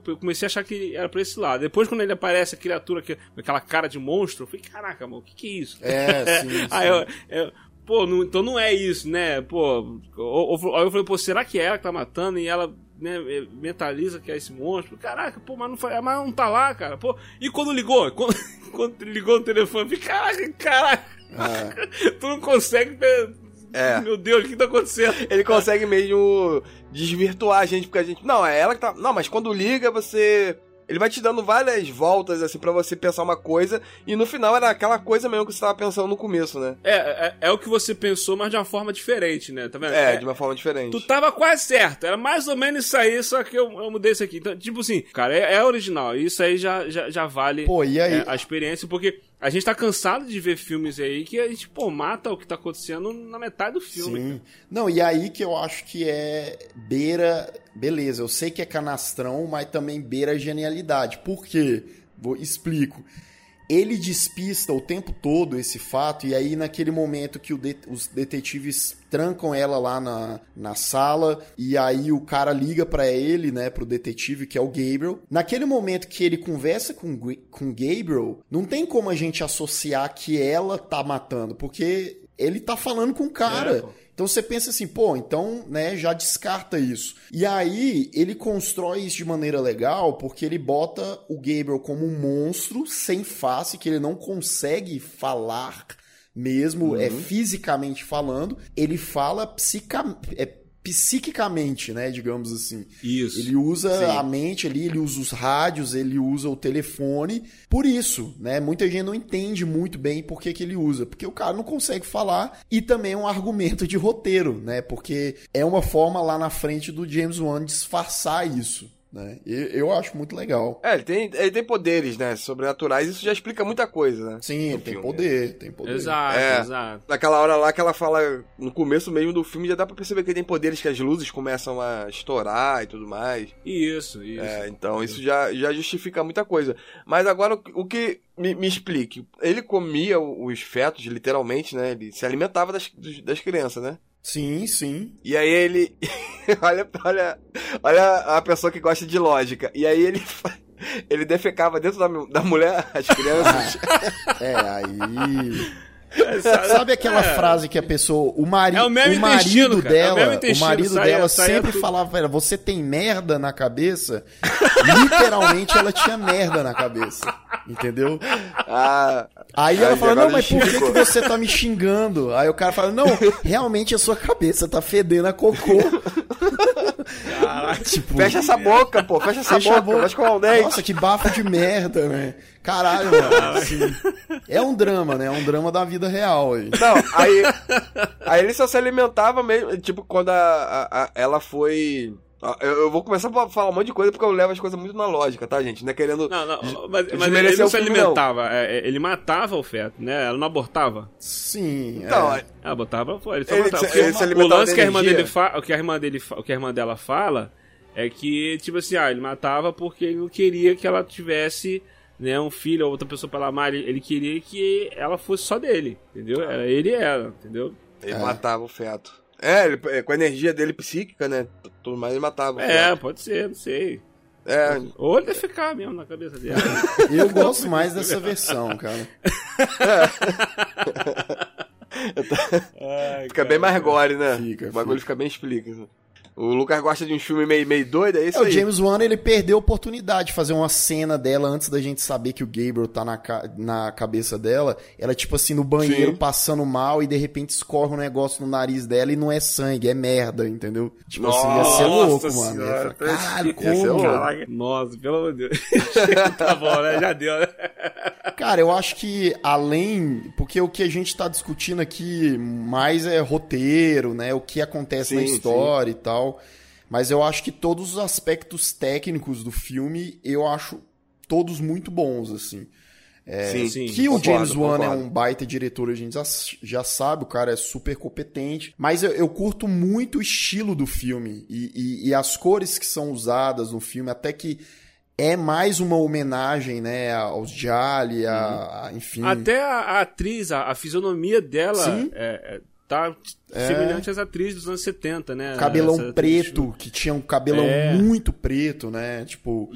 A: eu comecei a achar que era pra esse lado. Depois, quando ele aparece, a criatura com aquela cara de monstro, eu falei, caraca, mano, o que, que é isso?
C: É, sim. *laughs* sim.
A: Aí eu, eu, pô, não, então não é isso, né? Pô, aí eu falei, pô, será que é ela que tá matando e ela né, mentaliza que é esse monstro? Caraca, pô, mas não, foi, mas não tá lá, cara. Pô, e quando ligou? *laughs* Quando, quando ligou no telefone, eu falei, caraca, caraca. Ah. *laughs* tu não consegue é. *laughs* Meu Deus, o que tá acontecendo?
B: Ele consegue mesmo desvirtuar a gente, porque a gente. Não, é ela que tá. Não, mas quando liga, você. Ele vai te dando várias voltas, assim, para você pensar uma coisa, e no final era aquela coisa mesmo que você tava pensando no começo, né?
A: É, é, é o que você pensou, mas de uma forma diferente, né? Tá vendo?
B: É, é, de uma forma diferente.
A: Tu tava quase certo, era mais ou menos isso aí, só que eu, eu mudei isso aqui. Então, tipo assim, cara, é, é original, isso aí já, já, já vale
C: Pô, e aí?
A: É, a experiência, porque a gente tá cansado de ver filmes aí que a gente, pô, mata o que tá acontecendo na metade do filme. Sim. Cara.
C: Não, e aí que eu acho que é beira. Beleza, eu sei que é canastrão, mas também beira genialidade. Por quê? Vou, explico ele despista o tempo todo esse fato, e aí naquele momento que de, os detetives trancam ela lá na, na sala, e aí o cara liga para ele, né, pro detetive, que é o Gabriel. Naquele momento que ele conversa com, com Gabriel, não tem como a gente associar que ela tá matando, porque ele tá falando com o cara. É, então você pensa assim, pô, então, né, já descarta isso. E aí ele constrói isso de maneira legal, porque ele bota o Gabriel como um monstro sem face, que ele não consegue falar mesmo, é uhum. é fisicamente falando. Ele fala psica, é, psiquicamente, né, digamos assim.
A: Isso.
C: Ele usa Sim. a mente ali, ele usa os rádios, ele usa o telefone. Por isso, né, muita gente não entende muito bem por que, que ele usa, porque o cara não consegue falar e também é um argumento de roteiro, né, porque é uma forma lá na frente do James Wan disfarçar isso. Né? Eu acho muito legal.
B: É, ele tem, ele tem poderes, né? Sobrenaturais, isso já explica muita coisa, né?
C: Sim, ele tem poder, tem poder.
A: Exato, é, exato.
B: Naquela hora lá que ela fala, no começo mesmo do filme, já dá pra perceber que ele tem poderes que as luzes começam a estourar e tudo mais.
A: Isso, isso.
B: É, então isso já, já justifica muita coisa. Mas agora, o, o que. Me, me, explique. Ele comia os fetos, literalmente, né? Ele se alimentava das, das crianças, né?
C: Sim, sim.
B: E aí ele. *laughs* olha, olha, olha a pessoa que gosta de lógica. E aí ele. *laughs* Ele defecava dentro da, da mulher, as crianças. *laughs*
C: é, aí. Sabe aquela é. frase que a pessoa, o, mari, é o, o marido dela, é o, o marido saia, dela saia sempre tudo. falava ela, você tem merda na cabeça? Literalmente ela tinha merda na cabeça. Entendeu?
B: Ah,
C: aí ela fala, não, mas por que, que você tá me xingando? Aí o cara fala, não, realmente a sua cabeça tá fedendo a cocô.
B: Caraca, *laughs* tipo, fecha essa boca, pô, fecha essa fecha boca, vai escovar o dente.
C: Nossa, que bafo de merda, né? Caralho, mano. Assim, é um drama, né? É um drama da vida real aí.
B: Não, aí, aí ele só se alimentava mesmo, tipo, quando a, a, a ela foi eu, vou começar a falar um monte de coisa porque eu levo as coisas muito na lógica, tá, gente? Não é querendo.
A: Não, não, mas, mas ele não se alimentava, é, é, ele matava o feto, né? Ela não abortava.
C: Sim.
B: Então, é.
A: Ela botava fora. Ele só ele, matava. Ele, ele o lance que a irmã dele fa... o que a irmã dele o que a irmã dela fala é que, tipo assim, ah, ele matava porque ele não queria que ela tivesse né, um filho ou outra pessoa pra ela amar. Ele, ele queria que ela fosse só dele, entendeu? Era ele e ela, entendeu?
B: Ele é. matava o feto. É, ele, é, com a energia dele psíquica, né? Tudo mais ele matava.
A: É, pode ser, não sei.
B: É.
A: Ou ele ficar mesmo na cabeça dele. *laughs*
C: Eu gosto mais dessa versão, cara. *laughs*
B: Ai, fica cara, bem mais gore, né? Fica, o bagulho fica, fica bem explica. O Lucas gosta de um filme meio, meio doido, é isso é,
C: aí. O James Wan, ele perdeu a oportunidade de fazer uma cena dela antes da gente saber que o Gabriel tá na, na cabeça dela. Ela, tipo assim, no banheiro, Sim. passando mal e de repente escorre um negócio no nariz dela e não é sangue, é merda, entendeu? Tipo Nossa, assim, ia ser louco, mano. Senhora,
A: fala, Caralho, como? Nossa, pelo amor de Deus. *laughs* tá bom, né? Já deu, né?
C: Cara, eu acho que além... Porque o que a gente tá discutindo aqui mais é roteiro, né? O que acontece sim, na história sim. e tal. Mas eu acho que todos os aspectos técnicos do filme, eu acho todos muito bons, assim. É,
B: Sim,
A: sim,
C: que o
B: concordo,
C: James Wan é um baita diretor, a gente já, já sabe, o cara é super competente. Mas eu, eu curto muito o estilo do filme e, e- e as cores que são usadas no filme, até que é mais uma homenagem, né, aos Jali, a, a- enfim.
A: Até a, a atriz, a, a fisionomia dela é, é, tá semelhante às atrizes dos anos 70, né?
C: Cabelão
A: Essa atriz-
C: preto, que tinha um cabelão
A: É.
C: muito preto, né? Tipo,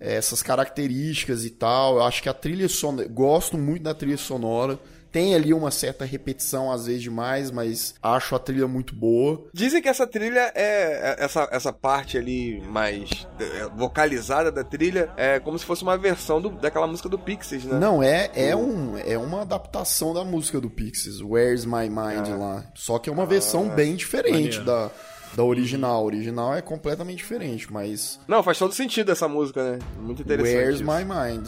C: é, essas características e tal. Eu acho que a trilha sonora. Gosto muito da trilha sonora. Tem ali uma certa repetição, às vezes demais, mas acho a trilha muito boa.
B: Dizem que essa trilha é. é- Essa, essa parte ali mais é, vocalizada da trilha é como se fosse uma versão do- daquela música do Pixies, né?
C: Não, é, é, um, é uma adaptação da música do Pixies, Where's My Mind lá. Só que é uma versão bem diferente
A: Maneiro.
C: da, da original. A original é completamente diferente, mas
B: Não, faz todo sentido essa música, né? Muito interessante.
C: Where's
B: isso.
C: My Mind?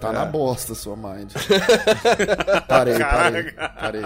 C: Tá
B: É.
C: na bosta sua mind. *laughs* parei, parei, parei.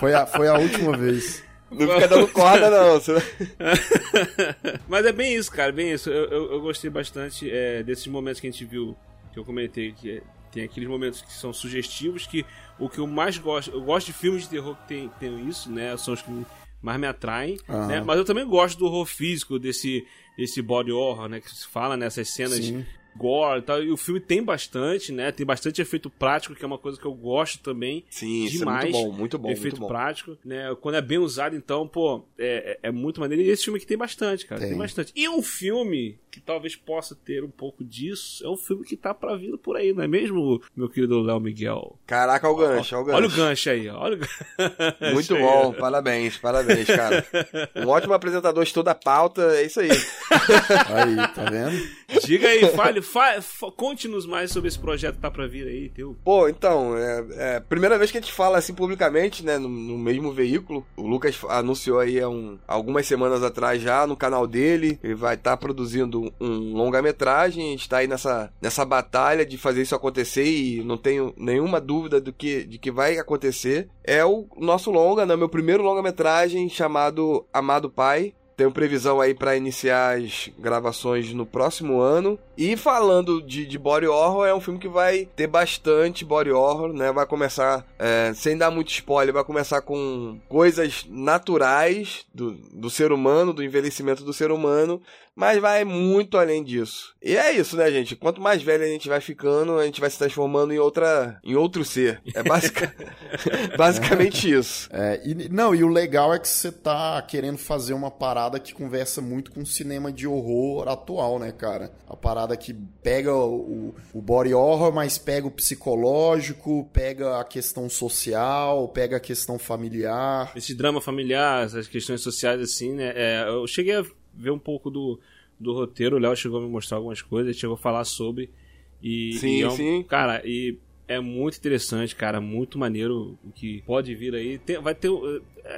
C: Foi a, foi a última vez.
B: Não fica dando corda, não. *laughs*
A: Mas é bem isso, cara, bem isso. Eu, eu, eu gostei bastante é, desses momentos que a gente viu, que eu comentei, que é- tem aqueles momentos que são sugestivos, que o que eu mais gosto, eu gosto de filmes de terror que tem, tem isso, né? São os que mais me atraem,
C: Aham.
A: né? Mas eu também gosto do horror físico, desse, desse body horror, né? Que se fala nessas cenas
C: Sim.
A: Gore e tal. E o filme tem bastante, né? Tem bastante efeito prático, que é uma coisa que eu gosto também.
B: Sim, isso é
A: demais.
B: muito bom, muito bom,
A: efeito
B: muito bom.
A: prático, né? Quando é bem usado, então, pô, é, é é muito maneiro. E esse filme aqui tem bastante, cara. Tem.
C: Tem.
A: bastante. E um filme que talvez possa ter um pouco disso é um filme que tá pra vir por aí, não é mesmo, meu querido Léo Miguel?
B: Caraca, olha o gancho, olha o gancho.
A: Olha o gancho aí. Olha o *laughs* gancho.
B: Muito
A: aí,
B: bom, parabéns, parabéns, cara. Um ótimo apresentador, estuda a pauta, é isso aí.
C: Aí, tá vendo?
A: Diga aí, fale, fa- fa- conte-nos mais sobre esse projeto que tá pra vir aí, teu.
B: Pô, então, é, é primeira vez que a gente fala assim publicamente, né, no, no mesmo veículo. O Lucas anunciou aí há um, algumas semanas atrás já no canal dele. Ele vai estar produzindo um longa-metragem. A gente tá aí nessa, nessa batalha de fazer isso acontecer e não tenho nenhuma dúvida do que, de que vai acontecer. É o nosso longa, né, meu primeiro longa-metragem chamado Amado Pai. Tenho previsão aí pra iniciar as gravações no próximo ano. E falando de, de body horror, é um filme que vai ter bastante body horror, né? Vai começar, é, sem dar muito spoiler, vai começar com coisas naturais do, do ser humano, do envelhecimento do ser humano, mas vai muito além disso. E é isso, né, gente? Quanto mais velho a gente vai ficando, a gente vai se transformando em outra, em outro ser. É basic... *laughs* basicamente isso.
C: É, e, não, e o legal é que você tá querendo fazer uma parada que conversa muito com o cinema de horror atual, né, cara? A parada que pega o, o body horror, mas pega o psicológico, pega a questão social, pega a questão familiar.
A: esse drama familiar, essas questões sociais assim, né? É, eu cheguei a ver um pouco do, do roteiro, o Léo chegou a me mostrar algumas coisas, chegou a falar sobre. E,
B: Sim,
A: e é um-
B: sim.
A: Cara, e é muito interessante, cara, muito maneiro o que pode vir aí. Tem- vai ter.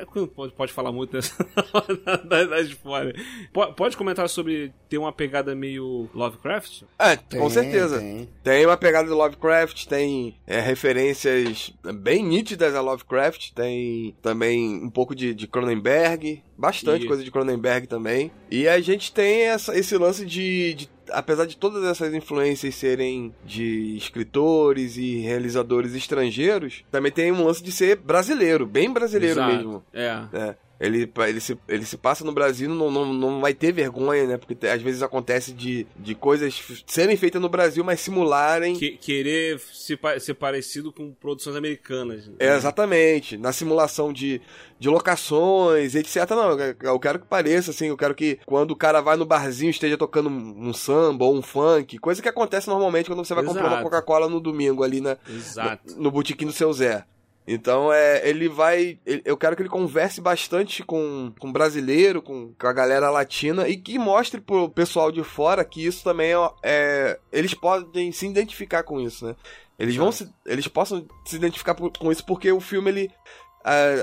A: Uh, É, pode, pode falar muito dessa, *laughs* da, da spoiler. Pode, pode comentar sobre ter uma pegada meio Lovecraft?
B: É,
C: Tem,
B: com certeza.
C: tem.
B: Tem uma pegada do Lovecraft, tem é, referências bem nítidas a Lovecraft, tem também um pouco de, de Cronenberg, bastante
A: E-
B: coisa de Cronenberg também. E a gente tem essa- esse lance de, de- apesar de todas essas influências serem de escritores e realizadores estrangeiros, também tem um lance de ser brasileiro, bem brasileiro
A: Exato.
B: mesmo.
A: É.
B: É. Ele, ele, se, ele se passa no Brasil, não, não, não vai ter vergonha, né? Porque às vezes acontece de, de coisas serem feitas no Brasil, mas simularem.
A: Que- querer se, ser parecido com produções americanas. né?
B: É, exatamente. Na simulação de, de locações, etc. Não, eu- quero que pareça, assim, eu quero que quando o cara vai no barzinho esteja tocando um samba ou um funk, coisa que acontece normalmente quando você vai comprar uma
A: Exato.
B: Coca-Cola no domingo ali na,
A: Exato.
B: no botequim do seu Zé. Então, é, ele vai. ele- eu quero que ele converse bastante com, com brasileiro, com, com a galera latina e que mostre pro pessoal de fora que isso também é, é- Eles podem se identificar com isso, né? Eles vão se, Eles possam se identificar por- com isso porque o filme ele.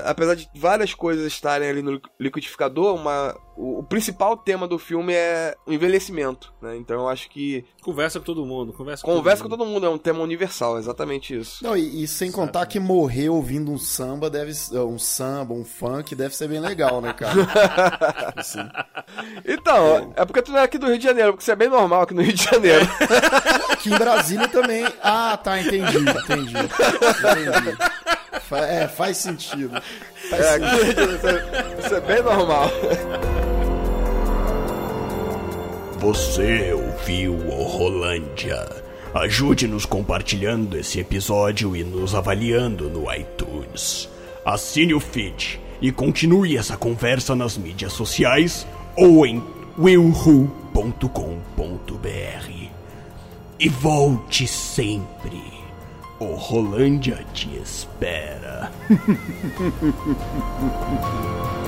B: Apesar de várias coisas estarem ali no liquidificador, uma, o, o, principal tema do filme é o envelhecimento, né? Então eu acho que.
A: Conversa com todo mundo, conversa
B: com Conversa todo com todo mundo, é um tema universal, exatamente isso.
C: Não, e, e sem certo. contar que morrer ouvindo um samba deve um samba, um funk, deve ser bem legal, né, cara? *laughs*
B: assim. Então, é. é porque tu não é aqui do Rio de Janeiro, porque isso é bem normal aqui no Rio de Janeiro.
C: aqui em Brasília também. Ah, tá, entendi, entendi. Entendi. É, faz sentido. Faz
B: é, sentido. Isso, *laughs* é, isso é bem normal.
D: Você ouviu o Rolândia. Ajude-nos compartilhando esse episódio e nos avaliando no iTunes. Assine o feed e continue essa conversa nas mídias sociais ou em willhu.com.br. E volte sempre. O Rolândia te espera. *laughs*